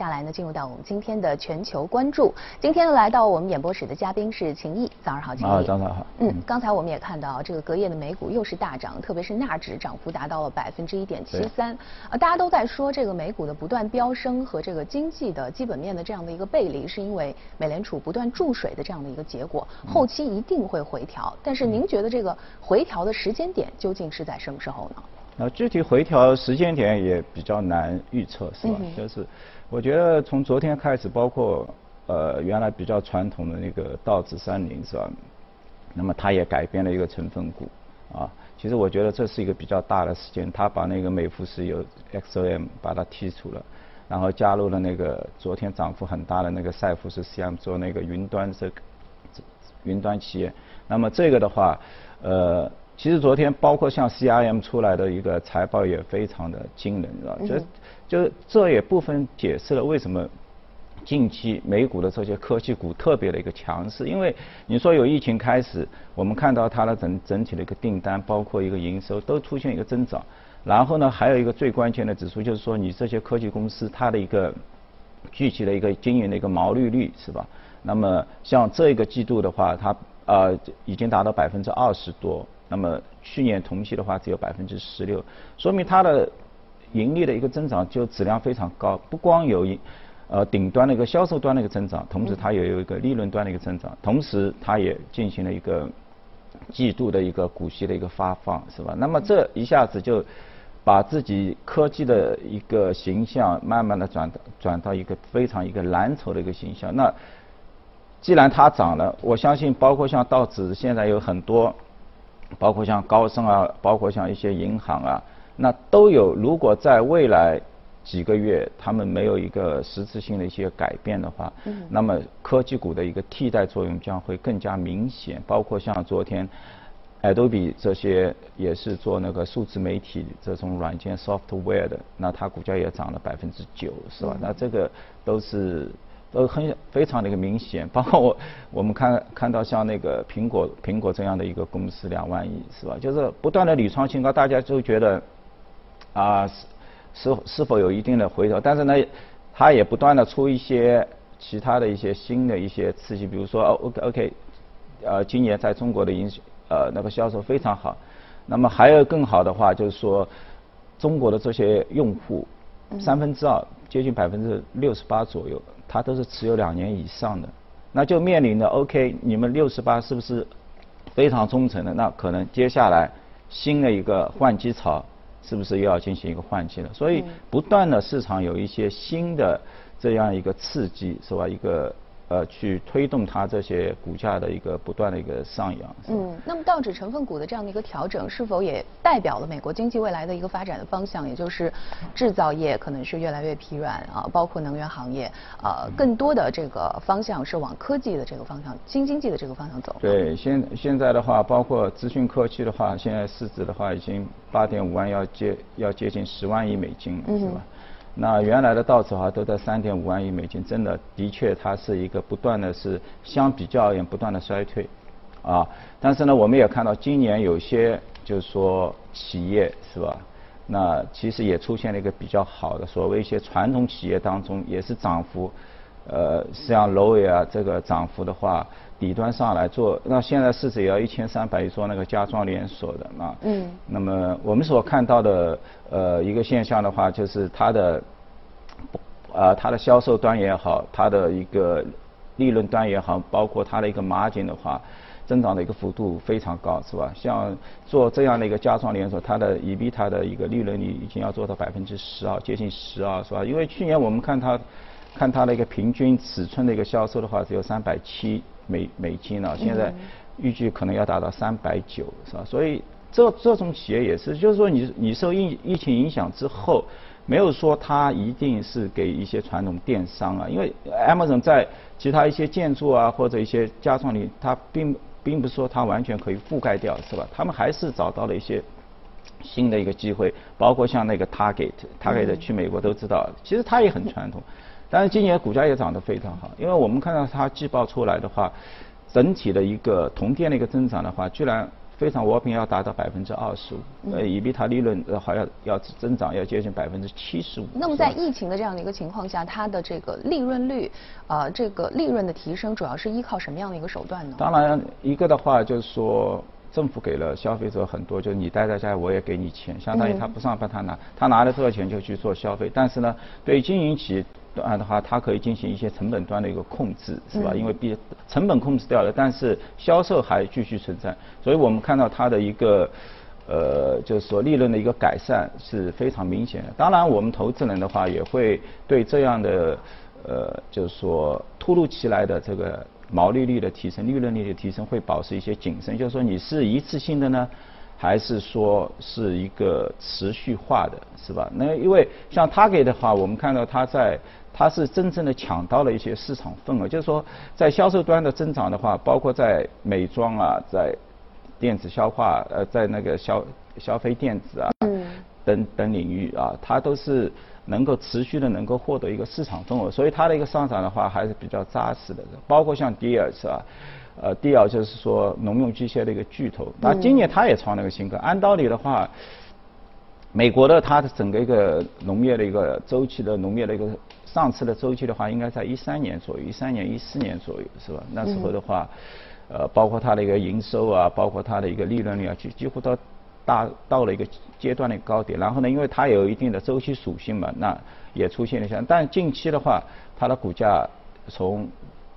下来呢，进入到我们今天的全球关注。今天呢，来到我们演播室的嘉宾是秦毅，早上好，秦毅。啊，早上好。嗯，刚才我们也看到，这个隔夜的美股又是大涨，特别是纳指涨幅达到了百分之一点七三。啊，大家都在说这个美股的不断飙升和这个经济的基本面的这样的一个背离，是因为美联储不断注水的这样的一个结果，后期一定会回调。但是您觉得这个回调的时间点究竟是在什么时候呢？那具体回调时间点也比较难预测，是吧？就是我觉得从昨天开始，包括呃原来比较传统的那个道指三零，是吧？那么它也改变了一个成分股，啊，其实我觉得这是一个比较大的事件。它把那个美孚石油 XOM 把它剔除了，然后加入了那个昨天涨幅很大的那个赛富士 CM 做那个云端这个云端企业。那么这个的话，呃。其实昨天包括像 CRM 出来的一个财报也非常的惊人，是吧？就就这也部分解释了为什么近期美股的这些科技股特别的一个强势。因为你说有疫情开始，我们看到它的整整体的一个订单，包括一个营收都出现一个增长。然后呢，还有一个最关键的指数就是说，你这些科技公司它的一个具体的一个经营的一个毛利率，是吧？那么像这个季度的话，它呃已经达到百分之二十多。那么去年同期的话只有百分之十六，说明它的盈利的一个增长就质量非常高，不光有一呃顶端的一个销售端的一个增长，同时它也有一个利润端的一个增长，同时它也进行了一个季度的一个股息的一个发放，是吧？那么这一下子就把自己科技的一个形象慢慢的转到转到一个非常一个蓝筹的一个形象。那既然它涨了，我相信包括像道指现在有很多。包括像高盛啊，包括像一些银行啊，那都有。如果在未来几个月他们没有一个实质性的一些改变的话，那么科技股的一个替代作用将会更加明显。包括像昨天，Adobe 这些也是做那个数字媒体这种软件 software 的，那它股价也涨了百分之九，是吧？那这个都是。都很非常的一个明显，包括我我们看看到像那个苹果苹果这样的一个公司两万亿是吧？就是不断的屡创新高，大家都觉得啊是是是否有一定的回头？但是呢，它也不断的出一些其他的一些新的一些刺激，比如说 OK OK，呃今年在中国的营呃那个销售非常好，那么还有更好的话就是说中国的这些用户三分之二接近百分之六十八左右。它都是持有两年以上的，那就面临着 OK，你们六十八是不是非常忠诚的？那可能接下来新的一个换机潮，是不是又要进行一个换气了？所以不断的市场有一些新的这样一个刺激，是吧？一个。呃，去推动它这些股价的一个不断的一个上扬。嗯，那么道指成分股的这样的一个调整，是否也代表了美国经济未来的一个发展的方向？也就是制造业可能是越来越疲软啊，包括能源行业，呃，更多的这个方向是往科技的这个方向、新经济的这个方向走。对，现现在的话，包括资讯科技的话，现在市值的话已经八点五万，要接要接近十万亿美金了，是吧？那原来的道指哈都在三点五万亿美金，真的的确它是一个不断的是相比较而言不断的衰退，啊，但是呢我们也看到今年有些就是说企业是吧，那其实也出现了一个比较好的，所谓一些传统企业当中也是涨幅。呃，像罗威啊，这个涨幅的话，底端上来做，那现在市值也要一千三百亿，做那个家装连锁的啊。嗯。那么我们所看到的呃一个现象的话，就是它的，呃它的销售端也好，它的一个利润端也好，包括它的一个 margin 的话，增长的一个幅度非常高，是吧？像做这样的一个家装连锁，它的 ebita 的一个利润率已经要做到百分之十二，接近十二，是吧？因为去年我们看它。看它的一个平均尺寸的一个销售的话，只有三百七美美金了，现在预计可能要达到三百九，是吧？所以这这种企业也是，就是说你你受疫疫情影响之后，没有说它一定是给一些传统电商啊，因为 Amazon 在其他一些建筑啊或者一些家装里，它并并不是说它完全可以覆盖掉，是吧？他们还是找到了一些新的一个机会，包括像那个 Target，Target 去美国都知道，其实它也很传统。但是今年股价也涨得非常好，因为我们看到它季报出来的话，整体的一个同店的一个增长的话，居然非常 w 平要达到百分之二十五，呃，以比它利润呃好像要增长要接近百分之七十五。那么在疫情的这样的一个情况下，它的这个利润率，呃，这个利润的提升主要是依靠什么样的一个手段呢？当然，一个的话就是说。政府给了消费者很多，就是你待在家，我也给你钱，相当于他不上班，他拿他拿了这个钱就去做消费。但是呢，对于经营企业端的话，它可以进行一些成本端的一个控制，是吧？因为毕成本控制掉了，但是销售还继续存在，所以我们看到它的一个呃，就是说利润的一个改善是非常明显的。当然，我们投资人的话也会对这样的呃，就是说突如其来的这个。毛利率的提升、利润率的提升会保持一些谨慎，就是说你是一次性的呢，还是说是一个持续化的，是吧？那因为像 Target 的话，我们看到它在它是真正的抢到了一些市场份额，就是说在销售端的增长的话，包括在美妆啊，在电子消化呃，在那个消消费电子啊嗯等等领域啊，它都是。能够持续的能够获得一个市场份额，所以它的一个上涨的话还是比较扎实的。包括像迪尔是吧？呃，迪尔就是说农用机械的一个巨头，那今年它也创了个新高。按道理的话，美国的它的整个一个农业的一个周期的农业的一个上次的周期的话，应该在一三年左右，一三年、一四年左右是吧？那时候的话，呃，包括它的一个营收啊，包括它的一个利润率啊，几几乎都。大到了一个阶段的高点，然后呢，因为它有一定的周期属性嘛，那也出现了像，但近期的话，它的股价从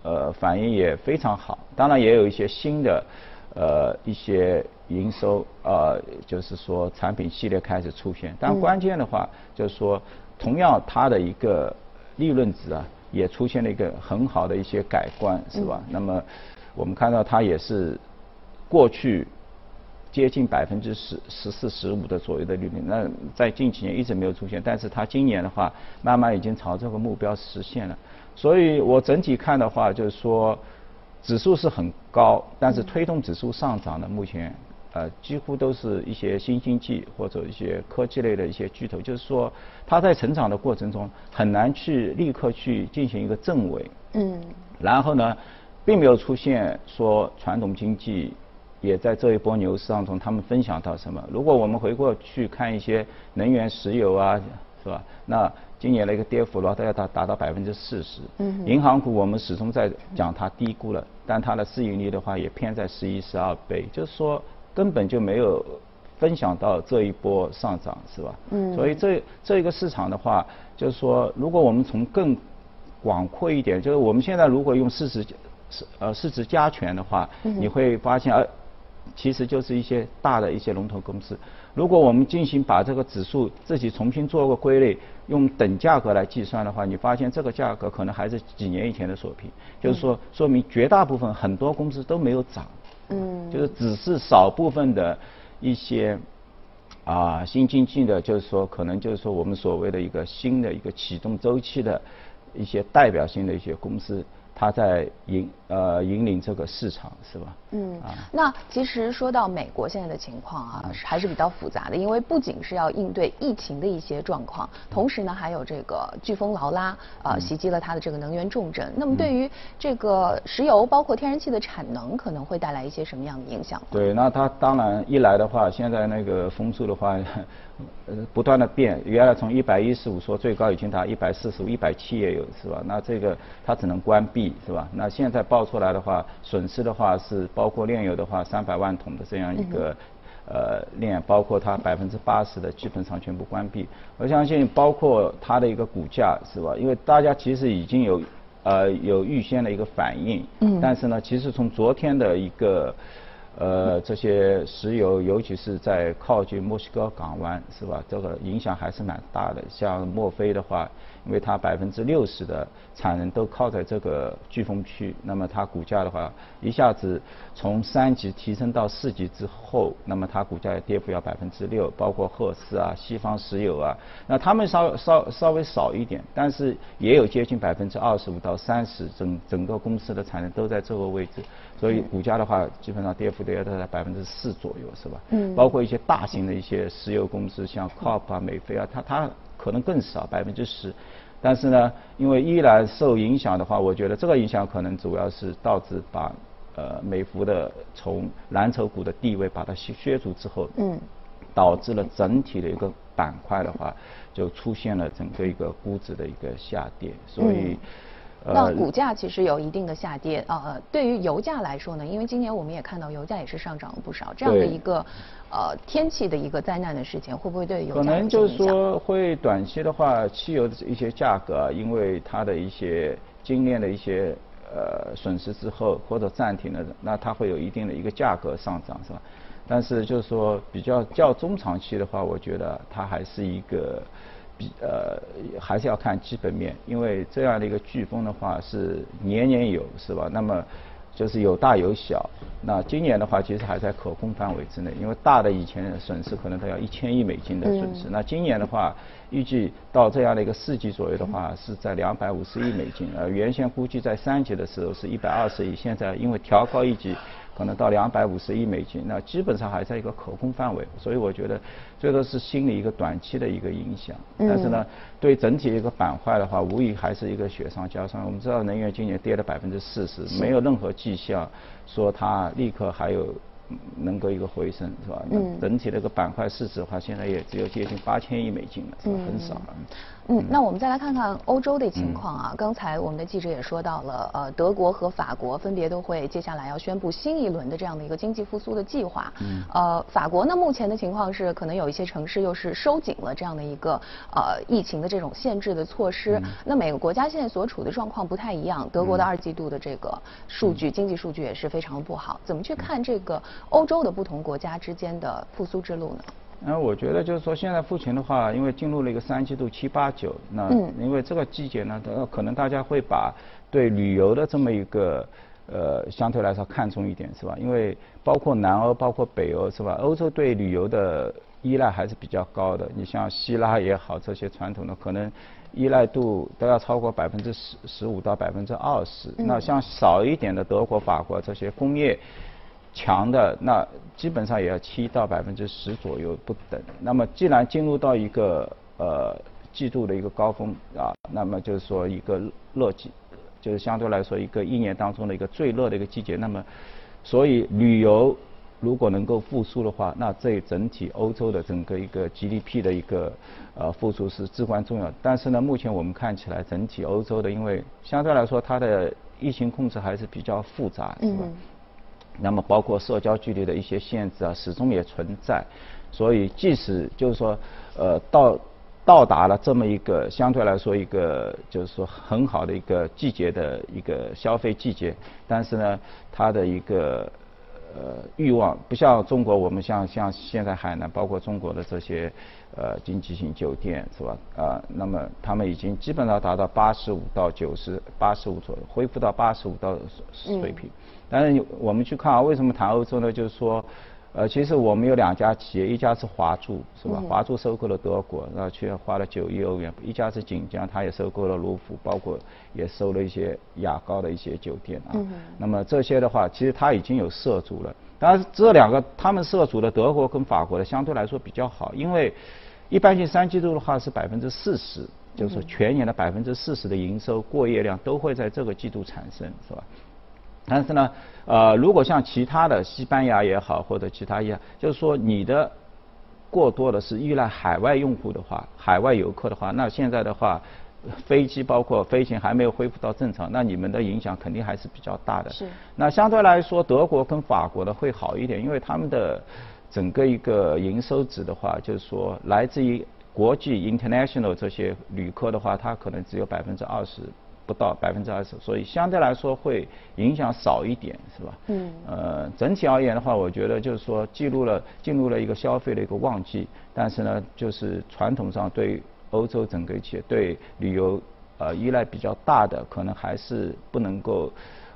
呃反应也非常好，当然也有一些新的呃一些营收呃就是说产品系列开始出现，但关键的话就是说，同样它的一个利润值啊也出现了一个很好的一些改观，是吧？那么我们看到它也是过去。接近百分之十十四十五的左右的利率，那在近几年一直没有出现，但是它今年的话，慢慢已经朝这个目标实现了。所以我整体看的话，就是说，指数是很高，但是推动指数上涨的，目前呃几乎都是一些新经济或者一些科技类的一些巨头，就是说它在成长的过程中很难去立刻去进行一个正位。嗯。然后呢，并没有出现说传统经济。也在这一波牛市当中，他们分享到什么？如果我们回过去看一些能源、石油啊，是吧？那今年的一个跌幅的话，都要达达到百分之四十。嗯。银行股我们始终在讲它低估了，但它的市盈率的话也偏在十一、十二倍，就是说根本就没有分享到这一波上涨，是吧？嗯。所以这这一个市场的话，就是说，如果我们从更广阔一点，就是我们现在如果用市值市呃市值加权的话，你会发现呃。其实就是一些大的一些龙头公司。如果我们进行把这个指数自己重新做个归类，用等价格来计算的话，你发现这个价格可能还是几年以前的水平。就是说，说明绝大部分很多公司都没有涨。嗯。就是只是少部分的一些啊新经济的，就是说可能就是说我们所谓的一个新的一个启动周期的一些代表性的一些公司。它在引呃引领这个市场是吧？嗯，那其实说到美国现在的情况啊，还是比较复杂的，因为不仅是要应对疫情的一些状况，同时呢还有这个飓风劳拉啊袭击了它的这个能源重镇。那么对于这个石油包括天然气的产能，可能会带来一些什么样的影响？对，那它当然一来的话，现在那个风速的话。呃，不断的变，原来从一百一十五说最高已经达一百四十五、一百七也有，是吧？那这个它只能关闭，是吧？那现在报出来的话，损失的话是包括炼油的话三百万桶的这样一个呃炼，包括它百分之八十的基本上全部关闭。我相信包括它的一个股价，是吧？因为大家其实已经有呃有预先的一个反应，嗯，但是呢，其实从昨天的一个。呃，这些石油，尤其是在靠近墨西哥港湾，是吧？这个影响还是蛮大的。像墨菲的话。因为它百分之六十的产能都靠在这个飓风区，那么它股价的话，一下子从三级提升到四级之后，那么它股价跌幅要百分之六，包括赫斯啊、西方石油啊，那他们稍稍稍微少一点，但是也有接近百分之二十五到三十，整整个公司的产能都在这个位置，所以股价的话，基本上跌幅都要在百分之四左右，是吧？嗯。包括一些大型的一些石油公司，像 COP 啊、美菲啊，它它。可能更少百分之十，但是呢，因为依然受影响的话，我觉得这个影响可能主要是导致把呃美孚的从蓝筹股的地位把它削削除之后，嗯，导致了整体的一个板块的话，就出现了整个一个估值的一个下跌，所以。那股价其实有一定的下跌，呃，对于油价来说呢，因为今年我们也看到油价也是上涨了不少，这样的一个呃天气的一个灾难的事情，会不会对油价可能就是说会短期的话，汽油的一些价格，因为它的一些精炼的一些呃损失之后或者暂停了，那它会有一定的一个价格上涨，是吧？但是就是说比较较中长期的话，我觉得它还是一个。比呃还是要看基本面，因为这样的一个飓风的话是年年有，是吧？那么就是有大有小。那今年的话其实还在可控范围之内，因为大的以前损失可能都要一千亿美金的损失。那今年的话预计到这样的一个四级左右的话是在两百五十亿美金，呃原先估计在三级的时候是一百二十亿，现在因为调高一级。可能到两百五十亿美金，那基本上还在一个可控范围，所以我觉得最多是心理一个短期的一个影响。但是呢，对整体一个板块的话，无疑还是一个雪上加霜。我们知道能源今年跌了百分之四十，没有任何迹象说它立刻还有。能够一个回升是吧？嗯。整体的一个板块市值的话，现在也只有接近八千亿美金了，是吧？很少了。嗯，那我们再来看看欧洲的情况啊。刚才我们的记者也说到了，呃，德国和法国分别都会接下来要宣布新一轮的这样的一个经济复苏的计划。嗯。呃，法国呢，目前的情况是可能有一些城市又是收紧了这样的一个呃疫情的这种限制的措施。那每个国家现在所处的状况不太一样。德国的二季度的这个数据，经济数据也是非常的不好。怎么去看这个？欧洲的不同国家之间的复苏之路呢？那我觉得就是说，现在复情的话，因为进入了一个三季度七八九，那因为这个季节呢，可能大家会把对旅游的这么一个呃相对来说看重一点，是吧？因为包括南欧、包括北欧，是吧？欧洲对旅游的依赖还是比较高的。你像希腊也好，这些传统的可能依赖度都要超过百分之十十五到百分之二十。那像少一点的德国、法国这些工业。强的那基本上也要七到百分之十左右不等。那么既然进入到一个呃季度的一个高峰啊，那么就是说一个热季，就是相对来说一个一年当中的一个最热的一个季节。那么所以旅游如果能够复苏的话，那这整体欧洲的整个一个 GDP 的一个呃复苏是至关重要。但是呢，目前我们看起来整体欧洲的，因为相对来说它的疫情控制还是比较复杂，是吧？那么包括社交距离的一些限制啊，始终也存在。所以即使就是说，呃，到到达了这么一个相对来说一个就是说很好的一个季节的一个消费季节，但是呢，它的一个呃欲望不像中国，我们像像现在海南，包括中国的这些呃经济型酒店是吧？啊，那么他们已经基本上达到八十五到九十八十五左右，恢复到八十五到水平。但是我们去看啊，为什么谈欧洲呢？就是说，呃，其实我们有两家企业，一家是华住，是吧？华住收购了德国，然后去花了九亿欧元；一家是锦江，它也收购了卢浮，包括也收了一些雅高的一些酒店啊。那么这些的话，其实它已经有涉足了。当然这两个他们涉足的德国跟法国的相对来说比较好，因为一般性三季度的话是百分之四十，就是全年的百分之四十的营收过夜量都会在这个季度产生，是吧？但是呢，呃，如果像其他的西班牙也好，或者其他一样，就是说你的过多的是依赖海外用户的话，海外游客的话，那现在的话，飞机包括飞行还没有恢复到正常，那你们的影响肯定还是比较大的。是。那相对来说，德国跟法国的会好一点，因为他们的整个一个营收值的话，就是说来自于国际 international 这些旅客的话，它可能只有百分之二十。不到百分之二十，所以相对来说会影响少一点，是吧？嗯。呃，整体而言的话，我觉得就是说，记录了进入了一个消费的一个旺季，但是呢，就是传统上对欧洲整个企业对旅游呃依赖比较大的，可能还是不能够。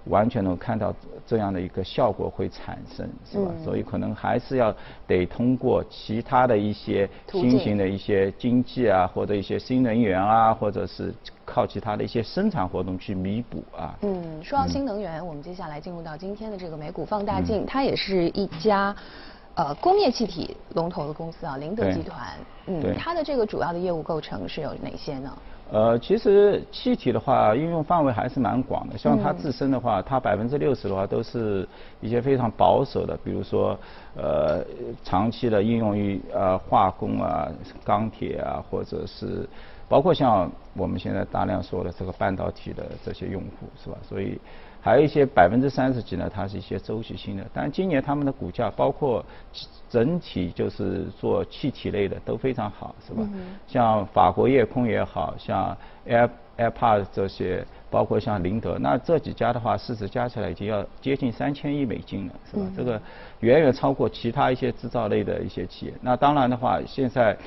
完全能看到这样的一个效果会产生，是吧？所以可能还是要得通过其他的一些新型的一些经济啊，或者一些新能源啊，或者是靠其他的一些生产活动去弥补啊。嗯，说到新能源，我们接下来进入到今天的这个美股放大镜，它也是一家呃工业气体龙头的公司啊，宁德集团。嗯，它的这个主要的业务构成是有哪些呢？呃，其实气体的话，应用范围还是蛮广的。像它自身的话，它百分之六十的话都是一些非常保守的，比如说，呃，长期的应用于呃化工啊、钢铁啊，或者是包括像我们现在大量说的这个半导体的这些用户，是吧？所以。还有一些百分之三十几呢，它是一些周期性的。但今年他们的股价，包括整体就是做气体类的都非常好，是吧？像法国夜空也好像 Air AirPods 这些，包括像林德，那这几家的话，市值加起来已经要接近三千亿美金了，是吧？这个远远超过其他一些制造类的一些企业。那当然的话，现在。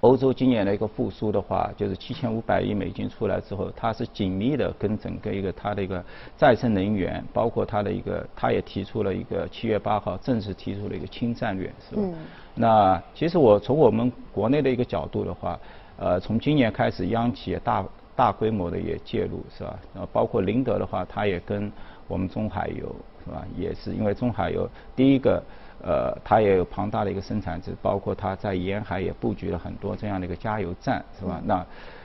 欧洲今年的一个复苏的话，就是七千五百亿美金出来之后，它是紧密的跟整个一个它的一个再生能源，包括它的一个，它也提出了一个七月八号正式提出了一个氢战略，是吧？那其实我从我们国内的一个角度的话，呃，从今年开始，央企也大大规模的也介入，是吧？然后包括林德的话，它也跟我们中海油，是吧？也是因为中海油第一个。呃，它也有庞大的一个生产值，包括它在沿海也布局了很多这样的一个加油站，是吧？那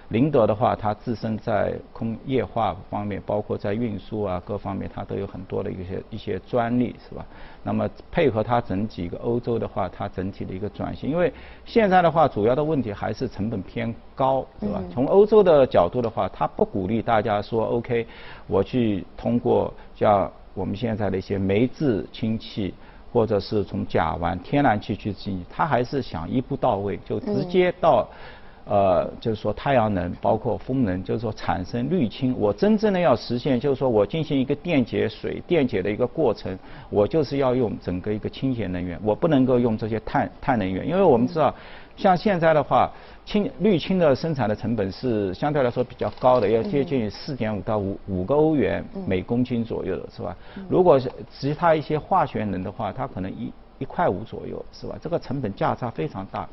林德的话，它自身在空液化方面，包括在运输啊各方面，它都有很多的一些一些专利，是吧？那么配合它整体一个欧洲的话，它整体的一个转型，因为现在的话，主要的问题还是成本偏高，是吧？从欧洲的角度的话，它不鼓励大家说 OK，我去通过像我们现在的一些煤制氢气。或者是从甲烷、天然气去进，它还是想一步到位，就直接到，呃，就是说太阳能，包括风能，就是说产生滤清。我真正的要实现，就是说我进行一个电解水电解的一个过程，我就是要用整个一个清洁能源，我不能够用这些碳碳能源，因为我们知道。像现在的话，氢绿氢的生产的成本是相对来说比较高的，要接近四点五到五五个欧元每公斤左右的是吧？如果是其他一些化学能的话，它可能一一块五左右是吧？这个成本价差非常大。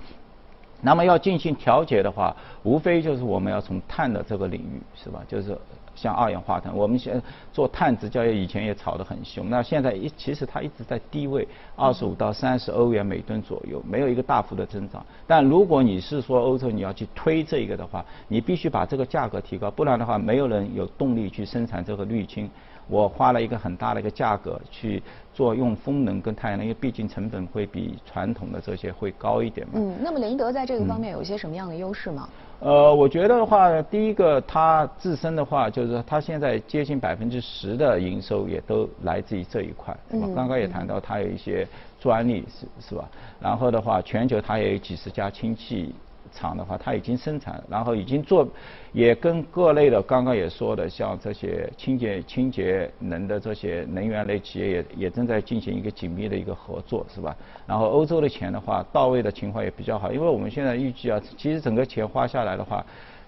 那么要进行调节的话，无非就是我们要从碳的这个领域是吧？就是。像二氧化碳，我们现做碳直交易以前也炒得很凶，那现在一其实它一直在低位，二十五到三十欧元每吨左右，没有一个大幅的增长。但如果你是说欧洲你要去推这个的话，你必须把这个价格提高，不然的话没有人有动力去生产这个滤清。我花了一个很大的一个价格去做用风能跟太阳能，因为毕竟成本会比传统的这些会高一点嘛。嗯，那么林德在这个方面有一些什么样的优势吗？呃，我觉得的话，第一个它自身的话，就是说它现在接近百分之十的营收也都来自于这一块。我。刚刚也谈到它有一些专利是是吧？然后的话，全球它也有几十家氢气。厂的话，它已经生产，然后已经做，也跟各类的刚刚也说的，像这些清洁清洁能的这些能源类企业也也正在进行一个紧密的一个合作，是吧？然后欧洲的钱的话，到位的情况也比较好，因为我们现在预计啊，其实整个钱花下来的话，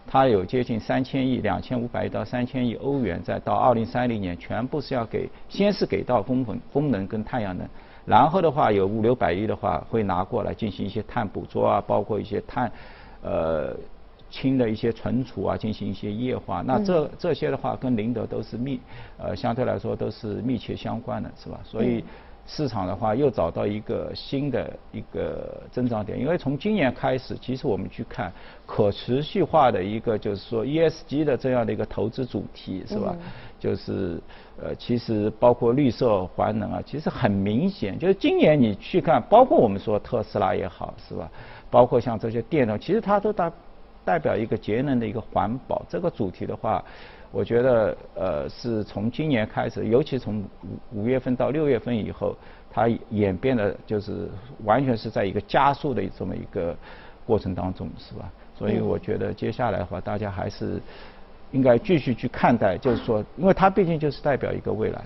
它有接近三千亿、两千五百亿到三千亿欧元，再到二零三零年，全部是要给，先是给到风风风能跟太阳能。然后的话，有五六百亿的话会拿过来进行一些碳捕捉啊，包括一些碳，呃，氢的一些存储啊，进行一些液化。那这这些的话，跟宁德都是密，呃，相对来说都是密切相关的，是吧？所以市场的话又找到一个新的一个增长点。因为从今年开始，其实我们去看可持续化的一个就是说 ESG 的这样的一个投资主题，是吧？就是呃，其实包括绿色环能啊，其实很明显，就是今年你去看，包括我们说特斯拉也好，是吧？包括像这些电动，其实它都代代表一个节能的一个环保这个主题的话，我觉得呃，是从今年开始，尤其从五五月份到六月份以后，它演变的就是完全是在一个加速的这么一个过程当中，是吧？所以我觉得接下来的话，大家还是。应该继续去看待，就是说，因为它毕竟就是代表一个未来。